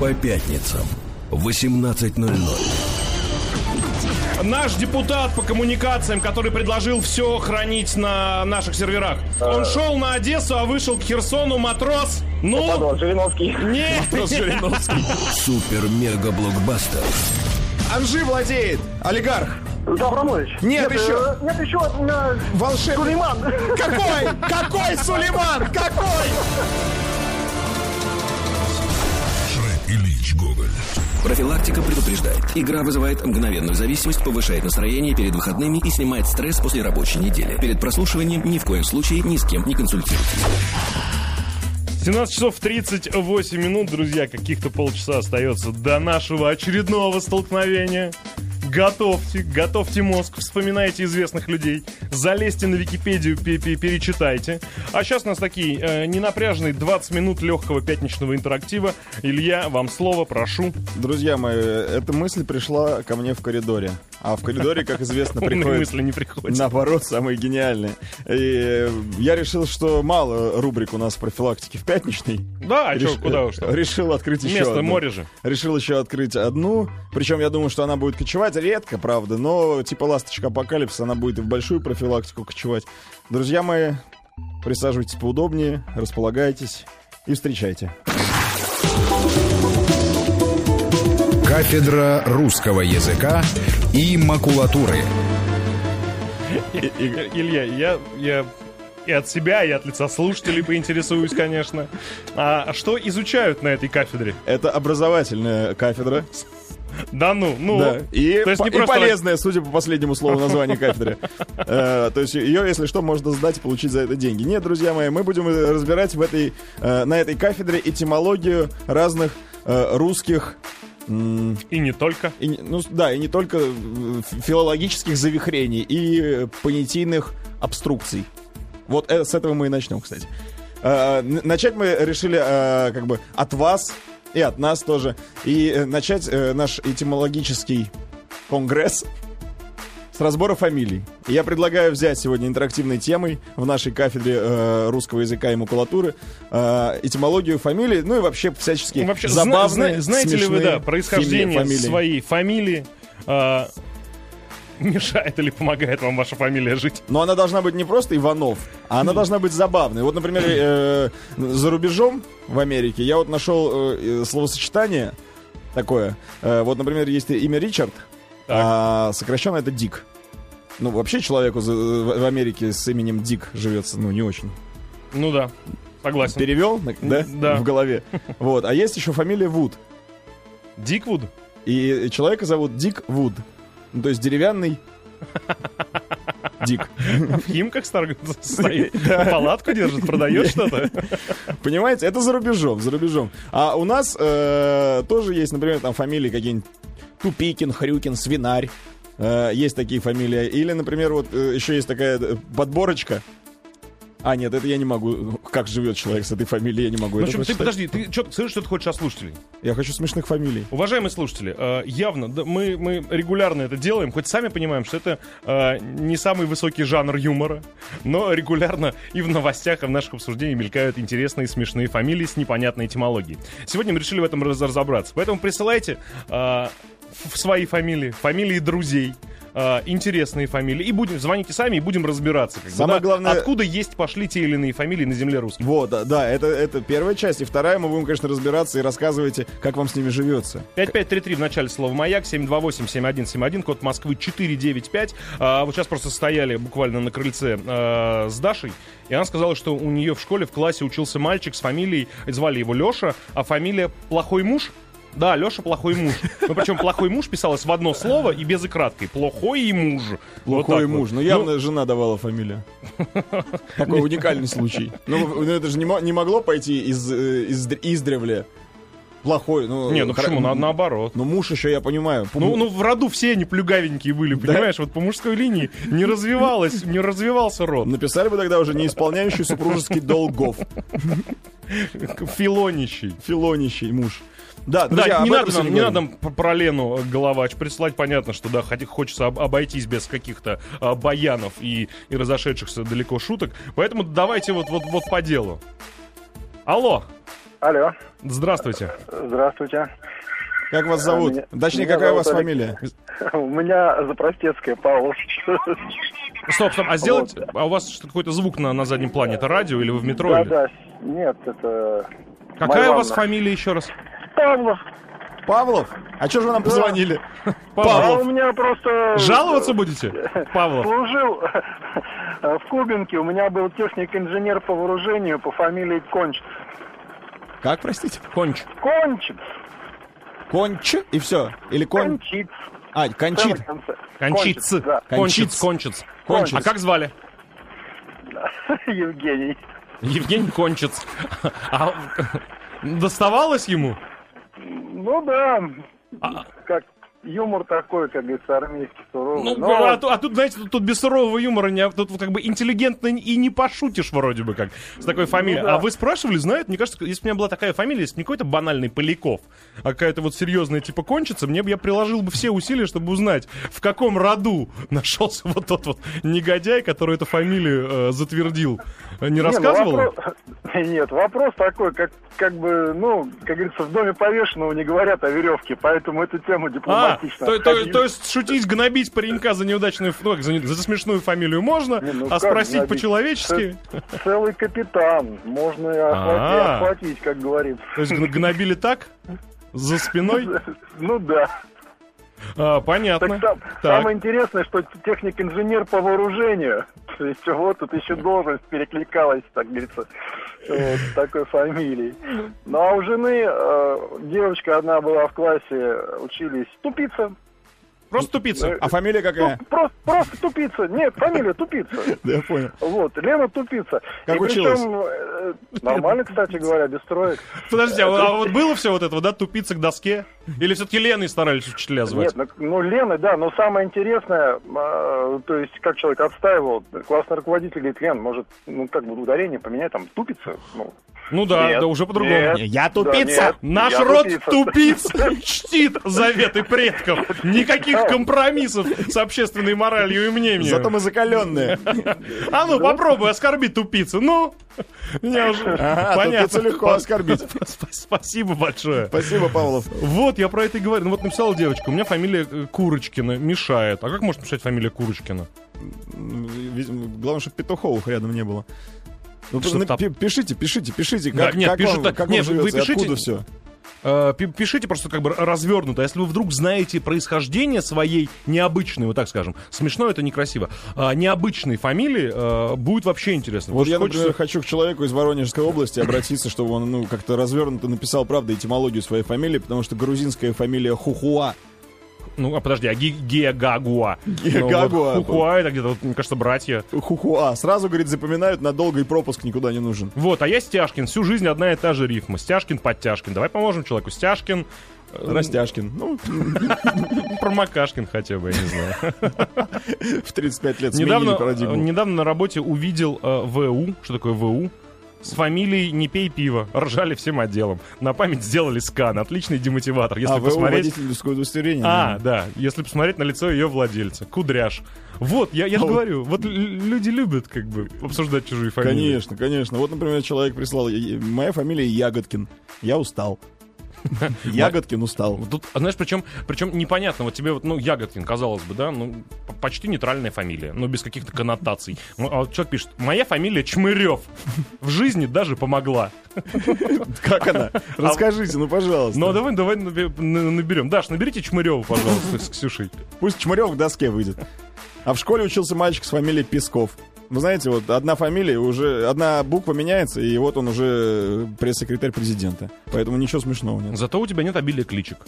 По пятницам в 18.00. Наш депутат по коммуникациям, который предложил все хранить на наших серверах. Он шел на Одессу, а вышел к Херсону матрос. Ну, Пардон, Жириновский. нет. Супер-мега-блокбастер Анжи владеет, олигарх. Абрамович. Нет, еще. э, Нет, еще э, Волшебный. Сулейман. Какой? Какой Сулейман? Какой? Ильич Гоголь Профилактика предупреждает. Игра вызывает мгновенную зависимость, повышает настроение перед выходными и снимает стресс после рабочей недели. Перед прослушиванием ни в коем случае ни с кем не консультируйтесь. 17 часов 38 минут, друзья, каких-то полчаса остается до нашего очередного столкновения. Готовьте, готовьте мозг, вспоминайте известных людей, залезьте на Википедию, пе- пе- перечитайте. А сейчас у нас такие э, ненапряженные 20 минут легкого пятничного интерактива. Илья, вам слово, прошу. Друзья мои, эта мысль пришла ко мне в коридоре. А в коридоре, как известно, Умные приходит мысли не приходят. наоборот самые гениальные. И я решил, что мало рубрик у нас профилактики в пятничный. Да, а Реш- что, куда уж там? Решил открыть еще Место одну. море же. Решил еще открыть одну. Причем я думаю, что она будет кочевать редко, правда. Но типа ласточка апокалипсис, она будет и в большую профилактику кочевать. Друзья мои, присаживайтесь поудобнее, располагайтесь и встречайте. Кафедра русского языка и макулатуры. И- и- Илья, я, я и от себя, и от лица слушателей поинтересуюсь, конечно. А что изучают на этой кафедре? Это образовательная кафедра. Да ну, ну. Да. И, то есть по- не и полезная, судя по последнему слову названия кафедры. Э, То есть ее, если что, можно сдать и получить за это деньги. Нет, друзья мои, мы будем э, разбирать в этой, э, на этой кафедре этимологию разных русских И не только. и, ну, да, и не только э, филологических завихрений и понятийных обструкций. Вот э, с этого мы и начнем, кстати. Э, начать мы решили как бы от вас и от нас тоже. И начать наш этимологический конгресс с разбора фамилий. И Я предлагаю взять сегодня интерактивной темой в нашей кафедре э, русского языка и макулатуры э, этимологию фамилий, ну и вообще всяческие Ну, Вообще, забавные, зна- знаете ли вы, да, происхождение фами- фамилии. своей фамилии а, мешает или помогает вам ваша фамилия жить? Но она должна быть не просто Иванов, а она должна быть забавной. Вот, например, э, за рубежом в Америке я вот нашел э, э, словосочетание такое. Э, вот, например, есть имя Ричард, а сокращенно это Дик. Ну, вообще человеку за- в Америке с именем Дик живется, ну, не очень. Ну да, согласен. Перевел, да? Да. В голове. Вот. А есть еще фамилия Вуд. Диквуд? И человека зовут Дик Вуд. Ну, то есть деревянный Дик. В Химках стоит, палатку держит, продает что-то? Понимаете, это за рубежом, за рубежом. А у нас э, тоже есть, например, там фамилии какие-нибудь Тупикин, Хрюкин, Свинарь. Э, есть такие фамилии. Или, например, вот э, еще есть такая э, подборочка. А, нет, это я не могу. Как живет человек с этой фамилией, я не могу. Ну, это ты подожди, ты что, скажи, что ты хочешь от слушателей? Я хочу смешных фамилий. Уважаемые слушатели, явно да, мы, мы регулярно это делаем, хоть сами понимаем, что это не самый высокий жанр юмора, но регулярно и в новостях, и в наших обсуждениях мелькают интересные смешные фамилии с непонятной этимологией. Сегодня мы решили в этом раз- разобраться. Поэтому присылайте в свои фамилии, фамилии друзей, э, интересные фамилии, и будем, звоните сами и будем разбираться. как бы, Самое да, главное- Откуда есть пошли те или иные фамилии на земле русской. Вот, да, да, это, это первая часть. И вторая, мы будем, конечно, разбираться и рассказывайте, как вам с ними живется. 5533 в начале слова «Маяк», 728-7171, код Москвы 495. А, вот сейчас просто стояли буквально на крыльце а, с Дашей, и она сказала, что у нее в школе в классе учился мальчик с фамилией, звали его Леша, а фамилия «Плохой муж». Да, Леша плохой муж. Ну, причем плохой муж писалось в одно слово и без и краткой. Плохой и муж. Вот Плохой вот. муж. Ну, явно жена давала фамилию. Такой уникальный случай. Ну, ну, это же не, мо- не могло пойти из, э, из, издревле. Плохой, ну... Не, ну хра- почему? На- наоборот. Ну, муж еще, я понимаю. Ну, ну, в роду все они плюгавенькие были, понимаешь? Вот по мужской линии не развивалось, не развивался род. Написали бы тогда уже не исполняющий супружеский долгов. Филонищий. Филонищий муж. Да, Да, друзья, не об этом надо, нам, не надо нам про Лену Головач прислать. Понятно, что да, хочется об- обойтись без каких-то а, баянов и, и разошедшихся далеко шуток. Поэтому давайте вот, вот, вот по делу. Алло, Алло, Здравствуйте. здравствуйте. Как вас зовут? меня- Точнее, меня какая у вас зовут фамилия? У меня запростецкая, Павлов. Стоп, стоп, а сделать... А у вас какой-то звук на, на заднем плане? Это радио или вы в метро? Да, или- да. Нет, это... Какая Моя у вас фамилия еще раз? Павлов. Павлов? А что же вы нам позвонили? А у Павлов. меня просто... Жаловаться будете? Павлов. Служил в Кубинке. У меня был техник-инженер по вооружению по фамилии Конч. Как, простите? Конч. Кончит. Конч и все? Или кон... Кончит. А, кончит. Кончит, да. Кончиц, Кончиц. кончиц. Кончиц. А как звали? Евгений. Евгений Кончиц. А доставалось ему? Ну да. А- Как юмор такой, как говорится, армейский суровый. Ну, Но а, тут, а тут, знаете, тут, тут без сурового юмора, не, тут как бы интеллигентно и не пошутишь вроде бы как с такой фамилией. Ну да. А вы спрашивали, знают? Мне кажется, если бы у меня была такая фамилия, если бы не какой-то банальный Поляков, а какая-то вот серьезная типа кончится, мне бы я приложил бы все усилия, чтобы узнать, в каком роду нашелся вот тот вот негодяй, который эту фамилию э, затвердил. Не Не, ну, рассказывал? вопрос- Нет, вопрос такой, как, как бы, ну, как говорится, в доме повешенного не говорят о веревке, поэтому эту тему А, то, то- то есть шутить, гнобить паренька за неудачную, ну, за, за смешную фамилию можно, Не, ну а спросить по-человечески? Целый капитан, можно и охватить, охватить, как говорится. То есть гн- гнобили так? За спиной? Ну да. А, понятно. Так, сам- Так. самое интересное, что техник-инженер по вооружению. То есть вот тут еще должность перекликалась, так говорится, вот, такой фамилией. Ну а у жены э, девочка одна была в классе, учились тупица. Просто тупица. А фамилия какая? Ну, просто, просто тупица. Нет, фамилия тупица. Да, я понял. Вот, Лена тупица. Как И училась? причем, э, нормально, кстати говоря, без троек. Подожди, а, вот- а вот было все вот это, вот, да, тупица к доске? Или все-таки Леной старались учителя звать? Нет, ну, ну, Лена, да, но самое интересное, э, то есть, как человек отстаивал, классный руководитель говорит, Лен, может, ну, как бы ударение поменять, там, тупица, ну, Ну да, Нет, да, уже по-другому. нет. Я Да, тупица! нет, Наш я род тупиц чтит заветы предков. Никаких компромиссов с общественной моралью и мнением. Зато мы закаленные. А ну, попробуй оскорби тупицу. Ну, меня уже... Понятно. легко оскорбить. Сп- Спасибо большое. Спасибо, Павлов. Вот, я про это и говорю. Ну вот написала девочка, у меня фамилия э, Курочкина мешает. А как может мешать фамилия Курочкина? Главное, чтобы петуховых рядом не было. Ну, пи- Пишите, пишите, пишите, Да, как, нет, как пишут вам, так- как нет, вам вы живется, и пишите- откуда все. Э, пи- Пишите просто как бы развернуто. Если вы вдруг знаете происхождение своей необычной, вот так скажем, смешно это некрасиво, а, необычной фамилии, э, будет вообще интересно. Вот я, что например, хочется- хочу к человеку из Воронежской области обратиться, чтобы он ну, как-то развернуто написал, правда, этимологию своей фамилии, потому что грузинская фамилия Хухуа. Ну, а подожди, а Геогагуа? Геогагуа. Ну, вот Хухуа, это где-то, вот, мне кажется, братья. Хухуа. Сразу, говорит, запоминают, надолго и пропуск никуда не нужен. Вот, а я Стяжкин. Всю жизнь одна и та же рифма. Стяжкин, Подтяжкин. Давай поможем человеку. Стяжкин, Растяжкин. Ну, Промокашкин хотя бы, я не знаю. в 35 лет Недавно, парадигму. э, недавно на работе увидел э, ВУ. Что такое ВУ? С фамилией «Не пей пиво». Ржали всем отделом. На память сделали скан. Отличный демотиватор. Если а, посмотреть... водительское удостоверение. А, да. Если посмотреть на лицо ее владельца. Кудряш. Вот, я, я же А говорю, вот люди любят как бы обсуждать чужие фамилии. Конечно, конечно. Вот, например, человек прислал, «Я- я- моя фамилия Ягодкин. Я устал. Ягодкин устал. Тут, а знаешь, причем, причем непонятно, вот тебе вот, ну, Ягодкин, казалось бы, да, ну, почти нейтральная фамилия, но без каких-то коннотаций. Ну, А вот человек пишет, моя фамилия Чмырев. В жизни даже помогла. Как она? Расскажите, ну, пожалуйста. Ну, а давай, давай наберем. Даш, наберите Чмырева, пожалуйста, с Ксюшей. Пусть Чмырев к доске выйдет. А в школе учился мальчик с фамилией Песков. Вы знаете, вот одна фамилия уже, одна буква меняется, и вот он уже пресс-секретарь президента. Поэтому ничего смешного нет. Зато у тебя нет обилия кличек.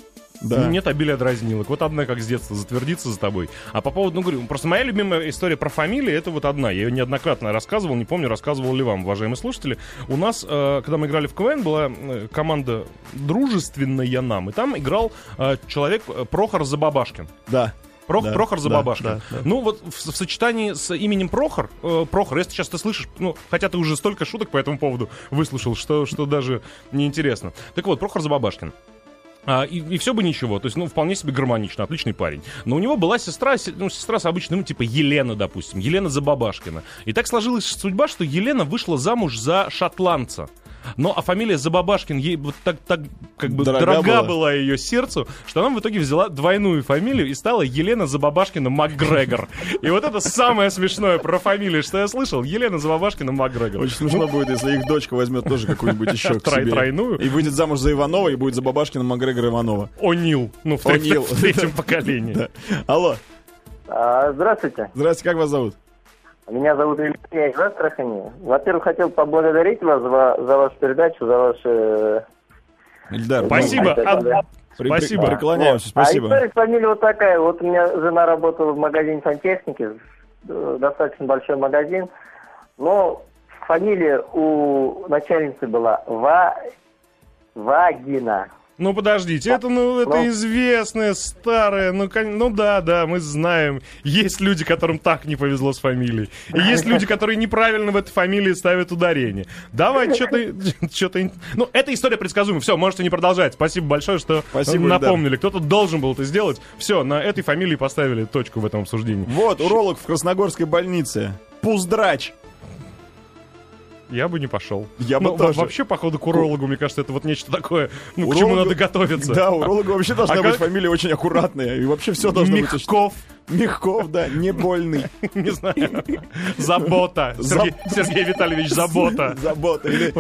Да. Нет обилия дразнилок. Вот одна, как с детства, затвердится за тобой. А по поводу, ну, говорю, просто моя любимая история про фамилии, это вот одна. Я ее неоднократно рассказывал, не помню, рассказывал ли вам, уважаемые слушатели. У нас, э, когда мы играли в КВН, была э, команда дружественная нам, и там играл э, человек Прохор Забабашкин. Да. Прох- Да, Прохор да, Забабашкин. да, да. Ну, вот в, в сочетании с именем Прохор, э, Прохор, если сейчас ты слышишь, ну, хотя ты уже столько шуток по этому поводу выслушал, что, что даже неинтересно. Так вот, Прохор Забабашкин. А, и, все бы ничего, то есть, ну, вполне себе гармонично, отличный парень. Но у него была сестра, се- ну, сестра с обычным, ну, типа Елена, допустим, Елена Забабашкина. И так сложилась судьба, что Елена вышла замуж за шотландца. Но а фамилия Забабашкин ей вот так, так как бы Дорога дорога, была. была ее сердцу, что она в итоге взяла двойную фамилию и стала Елена Забабашкина МакГрегор. И вот это самое смешное про фамилию, что я слышал. Елена Забабашкина МакГрегор. Очень смешно будет, если их дочка возьмет тоже какую-нибудь еще к себе. тройную? И выйдет замуж за Иванова, и будет за Бабашкина Макгрегор Иванова. О'Нил. Ну, в, О'Нил. в третьем поколении. Алло, А, здравствуйте. здрасте, как вас зовут? Меня зовут Илья я из Астрахани. Во-первых, хотел поблагодарить вас за, за вашу передачу, за ваши... Ильдар, Спасибо. Ну, да. при- Спасибо. Преклоняемся, А спасибо. история с фамилией вот такая. Вот у меня жена работала в магазине сантехники, э, достаточно большой магазин. Но фамилия у начальницы была Ва... Вагина. Ну подождите, это ну это известное, старое, ну, кон- ну да, да, мы знаем. Есть люди, которым так не повезло с фамилией. И есть люди, которые неправильно в этой фамилии ставят ударение. Давай, что-то... что-то... Ну, эта история предсказуема. Все, можете не продолжать. Спасибо большое, что Спасибо, напомнили. Кто-то должен был это сделать. Все, на этой фамилии поставили точку в этом обсуждении. Вот, уролог в Красногорской больнице. Пуздрач. Я бы не пошел. Я бы Ну, тоже. Вообще, походу, к урологу, мне кажется, это вот нечто такое, ну, к чему Урологу- надо готовиться. Да, у уролога вообще должна А быть как- фамилия очень аккуратная. И вообще все должно быть... очень- Мягков. Мягков, да, не больный. Не знаю. Забота. Сергей, Сергей Витальевич Забота. Забота. Или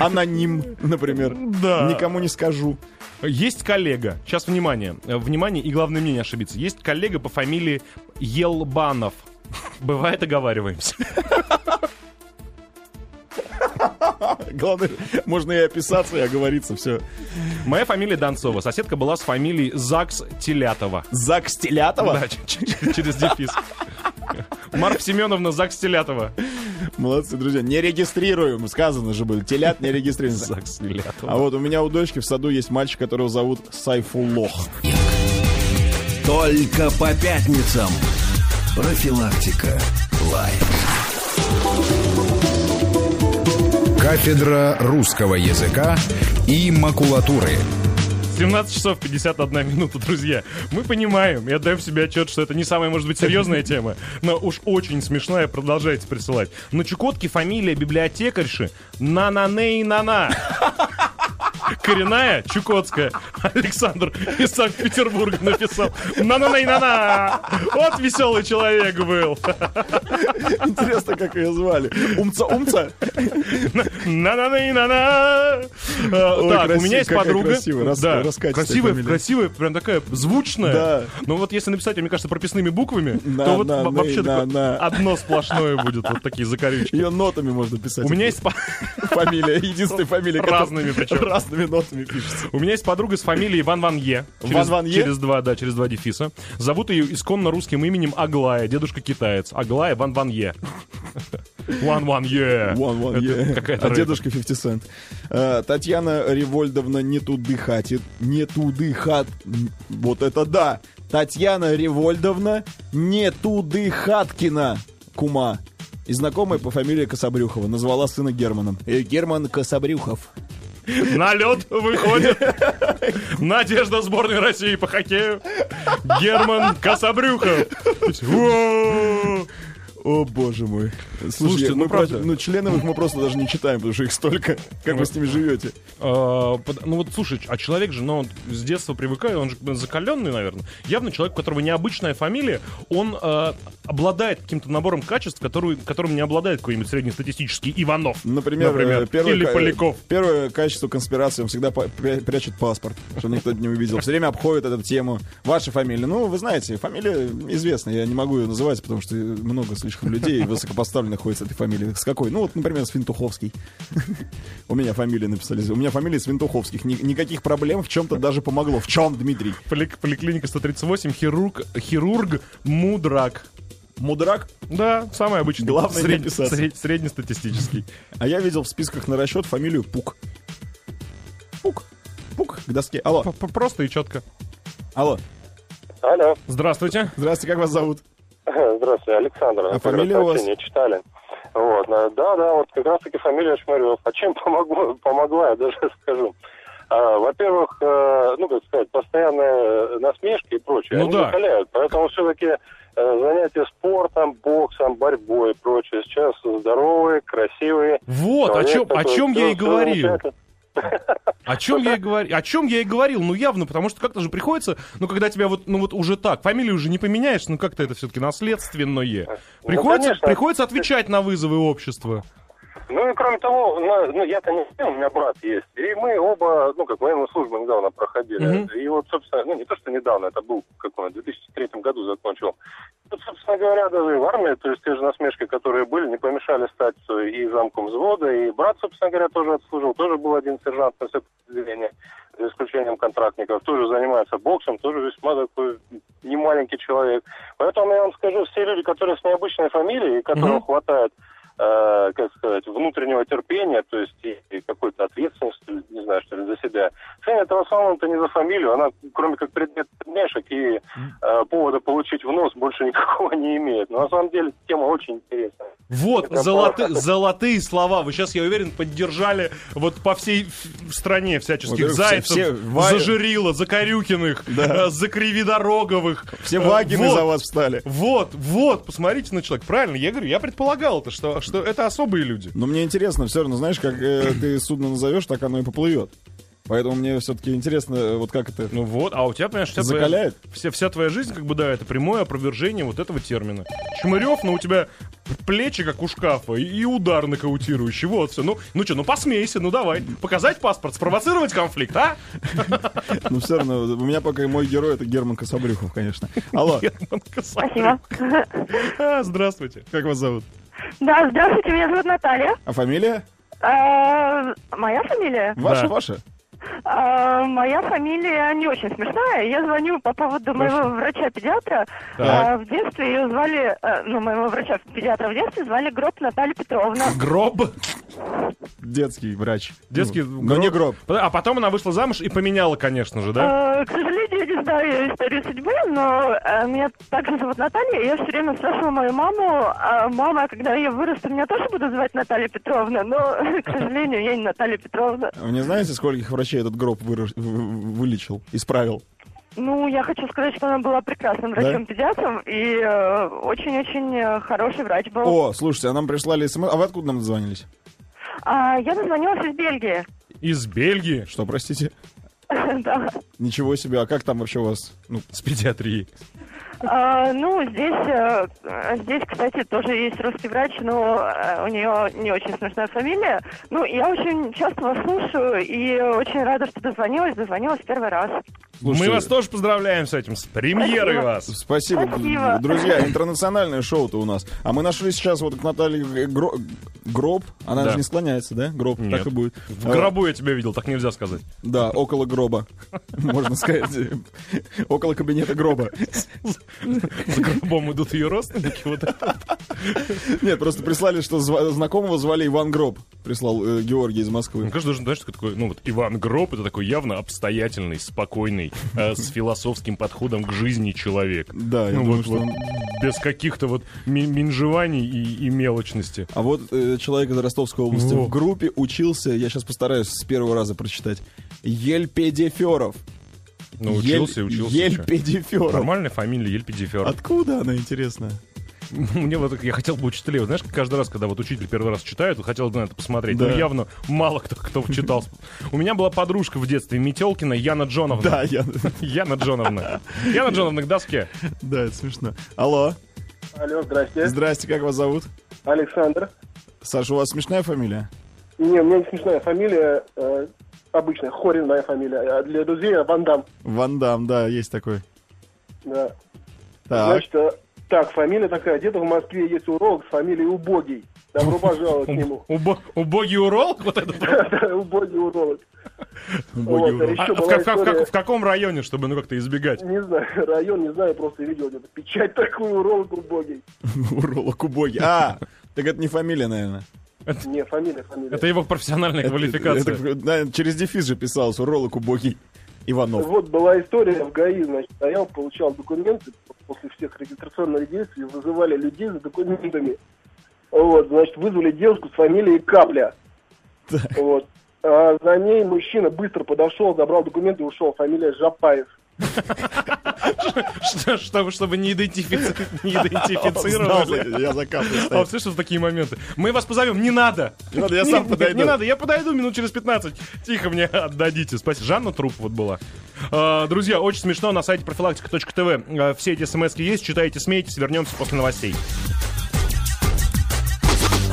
аноним, например. Да. Никому не скажу. Есть коллега, сейчас внимание, э, внимание и главное мне не ошибиться. Есть коллега по фамилии Елбанов. Бывает, оговариваемся. Главное, можно и описаться, и оговориться, все. Моя фамилия Донцова. Соседка была с фамилией Закс Телятова. Зак Стилятова? Да, через дефис. Марфа Семеновна Закс Телятова. Молодцы, друзья. Не регистрируем, сказано же было. Телят не регистрируется. Закс Телятова. А вот у меня у дочки в саду есть мальчик, которого зовут Сайфуллох. Только по пятницам. Профилактика. Life. Кафедра русского языка и макулатуры. 17 часов 51 минута, друзья. Мы понимаем и отдаем себе отчет, что это не самая, может быть, серьезная тема, но уж очень смешная, продолжайте присылать. На Чукотке фамилия библиотекарши Нананей-Нана. Коренная, чукотская. Александр из Санкт-Петербурга написал. На-на-на-на-на! Вот веселый человек был. Интересно, как ее звали. Умца-умца? На-на-на-на-на! Э, Так, у меня есть подруга. Да, красивая, красивая, прям такая звучная. Но вот если написать, мне кажется, прописными буквами, На, то вот на, во- на, вообще на, такое на. одно сплошное будет, вот такие закорючки. Ее нотами можно писать. У меня есть фамилия, единственная фамилия. Разными причем. Разными нотами пишется. У меня есть подруга с фамилией Ван Ван Е. Ван Через- Ван Е? Через два, да, через два дефиса. Зовут ее исконно русским именем Аглая. Дедушка китаец. Аглая Ван Ван Е. Ван Ван Е. One, one, yeah. А дедушка 50 Cent. Э, Татьяна Револьдовна не туды хатит. Не туды хат... Вот это да! Татьяна Револьдовна не туды хаткина. Кума. И знакомая по фамилии Кособрюхова назвала сына Германом. Э, Герман Кособрюхов. На лед выходит. Надежда сборной России по хоккею. Герман Кособрюхов. О, боже мой. Слушайте, Слушайте, ну правда. ну, членов их мы просто даже не читаем, потому что их столько. Как вы с ними живете? А, Ну вот, слушай, а человек же, ну, он с детства привыкает, он же закаленный, наверное. Явно человек, у которого необычная фамилия, он а, обладает каким-то набором качеств, который, которым не обладает какой-нибудь среднестатистический Иванов. Например, э, первое, или Поляков. первое качество конспирации, он всегда прячет паспорт, чтобы никто не увидел. Все время обходит эту тему. Ваша фамилия. Ну, вы знаете, фамилия известная. Я не могу ее называть, потому что много слишком людей высокопоставленных ходит с этой фамилией. С какой? Ну, вот, например, Свинтуховский. У меня фамилия написали. У меня фамилия Свинтуховских. Ни- Никаких проблем в чем-то даже помогло. В чем, Дмитрий? Поли- Поликлиника 138, хирург, хирург Мудрак. Мудрак? Да, самый обычный. Главное Сред- сред- среднестатистический. А я видел в списках на расчет фамилию Пук. Пук. Пук к доске. Алло, Просто и четко. алло. Алло. Здравствуйте. Здравствуйте, как вас зовут? Здравствуйте, Александр. А фамилия у вас? Читали. Вот, э, да, да, вот как раз таки фамилия Шмарев. А чем помогло, помогла, я даже скажу. А, во-первых, э, ну, как сказать, постоянные насмешки и прочее, Ну они да. закаляют. Поэтому все-таки занятия спортом, боксом, борьбой и прочее сейчас здоровые, красивые. Вот, о чем, о чем я и говорил. О чем я и говорил? О чем я и говорил? Ну явно, потому что как-то же приходится, ну когда тебя вот, ну вот уже так, фамилию уже не поменяешь, ну как-то это все-таки наследственное. Приходится, конечно. приходится отвечать на вызовы общества. Ну и кроме того, на- ну я-то не у меня брат есть. И мы оба, ну как военную службу недавно проходили. Мгм. И вот, собственно, ну не то, что недавно, это был, как он, в 2003 году закончил. Вот, собственно говоря, даже и в армии, то есть те же насмешки, которые были, не помешали стать и замком взвода. И брат, собственно говоря, тоже отслужил. Тоже был один сержант на все подразделение, за исключением контрактников. Тоже занимается боксом, тоже весьма такой немаленький человек. Поэтому я вам скажу, все люди, которые с необычной фамилией, которым Мгм. хватает э, как сказать, внутреннего терпения, то есть и, и какой-то ответственности, не знаю, что ли, за себя. Ценят это в основном-то не за фамилию, она, кроме как предмет подмешек и э, повода получить в нос, больше никакого не имеет. Но на самом деле тема очень интересная. Вот, Это золоты- золотые слова. Вы сейчас, я уверен, поддержали вот по всей стране всяческих Во-первых, все- зайцев, все Ва- Зажирила, Закорюкиных, э, Закривидороговых. Все Э, вагины вот. за вас встали. Вот, вот, посмотрите на человека. Правильно, я говорю, я предполагал это, что, что это особые люди. Но мне интересно, все равно, знаешь, как э, ты судно назовешь, так оно и поплывет. Поэтому мне все-таки интересно, э, вот как это... Ну вот, а у тебя, понимаешь, вся Закаляет? Твоя, вся, вся твоя жизнь, как бы, да, это прямое опровержение вот этого термина. Чмырев, но у тебя плечи, как у шкафа, и, и удар нокаутирующий, вот все. Ну, ну что, ну посмейся, ну давай. Показать паспорт, спровоцировать конфликт, а? Ну все равно, у меня пока мой герой это Герман Кособрюхов, конечно. Алло, Герман. Спасибо. А, здравствуйте. как вас зовут? Да, здравствуйте, меня зовут Наталья. А фамилия? А, моя фамилия? Ваша, Да. ваша? А, моя фамилия не очень смешная. Я звоню по поводу моего врача-педиатра. А, в детстве ее звали, э, ну, моего врача-педиатра в детстве звали Гроб Наталья Петровна. Гроб. Детский врач. Детский Ну, Но не гроб. А потом она вышла замуж и поменяла, конечно же, да? Э, К сожалению, я не знаю историю судьбы, но э, меня также зовут Наталья, и я все время спрашивала мою маму, а мама, когда я вырасту, меня тоже буду звать Наталья Петровна, но, к сожалению, я не Наталья Петровна. Вы не знаете, скольких врачей этот гроб выраж- в- вылечил, исправил? Ну, я хочу сказать, что она была прекрасным врачом-педиатром и э, очень-очень э, хороший врач был. О, слушайте, а нам прислали смс. А вы откуда нам дозвонились? А, я дозвонилась из Бельгии. Из Бельгии. Что, простите? Ничего себе, а как там вообще у вас? Ну, С педиатрией. А, ну, здесь, э, здесь, кстати, тоже есть русский врач, но э, у нее не очень смешная фамилия. Ну, я очень часто вас слушаю и очень рада, что дозвонилась. Дозвонилась первый раз. слушайте, Мы вас тоже поздравляем с этим, с премьерой Спасибо. вас. Спасибо, Спасибо. друзья, интернациональное шоу-то у нас. А мы нашли сейчас вот к Наталье Гро- Гроб. Она Да. же не склоняется, да? Гроб, Нет. так и будет. В гробу я тебя видел, так нельзя сказать. Да, около гроба. Можно сказать. Около кабинета гроба. За гробом идут ее родственники. Вот это. Нет, просто прислали, что знакомого звали Иван Гроб. Прислал э, Георгий из Мне Москвы. кажется, даже, знаешь, такой, ну вот Иван Гроб, это такой явно обстоятельный, спокойный, э, с философским подходом к жизни человек. Да, я Ну думаю, что без каких-то вот ми- минжеваний и, мелочности. А вот э, человек из Ростовской области в группе учился, я сейчас постараюсь с первого раза прочитать, Ельпедиферов. Ну, учился и учился. чё. Ельпедиферов. Нормальная фамилия Ельпидифер. Откуда она, интересно? Мне вот я хотел бы учителей. Вот знаешь, каждый раз, когда вот учитель первый раз читает, вот хотел бы на это посмотреть. Да. Ну, явно мало кто, кто читал. У меня была подружка в детстве, Метелкина Яна Джоновна. Да, я... Яна Джоновна. Яна Джоновна к доске. Да, это смешно. Алло, Алло, здрасте. здрасте, как вас зовут? Александр. Саша, у вас смешная фамилия? Не, у меня не смешная фамилия, э, обычная, Хорин моя фамилия, а для друзей Ван Дам. Ван Дам, да, есть такой. Да. Так, Значит, э, так, фамилия такая, где-то в Москве есть уролог с фамилией Убогий. Добро пожаловать к нему. Убо- Убогий урол? Вот это. Да, Убогий уролог. в каком районе, чтобы ну как-то избегать? Не знаю, район, не знаю, просто видел где-то печать такую, уролог убогий. Уролог убогий. А, так это не фамилия, наверное. Не, фамилия, фамилия. Это его профессиональная квалификация. Это, это, через дефис же писалось, уролог убогий Иванов. Вот была история в ГАИ, значит, стоял, получал документы, после всех регистрационных действий вызывали людей за документами. Вот, значит, вызвали девушку с фамилией Капля. Так. Вот. А, За ней мужчина быстро подошел, забрал документы и ушел. Фамилия Жапаев. Что- Чтобы, чтобы не, идентифици- не идентифицировали. Я за каплей А, стою. слышишь, такие моменты. Мы вас позовем, не надо. Не надо, я сам подойду. Не надо, я подойду минут через 15. Тихо мне отдадите. Спасибо. Жанна Труп вот была. А, Друзья, очень смешно. На сайте профилактика.тв э, все эти смс есть. Читайте, смейтесь. Вернемся после новостей.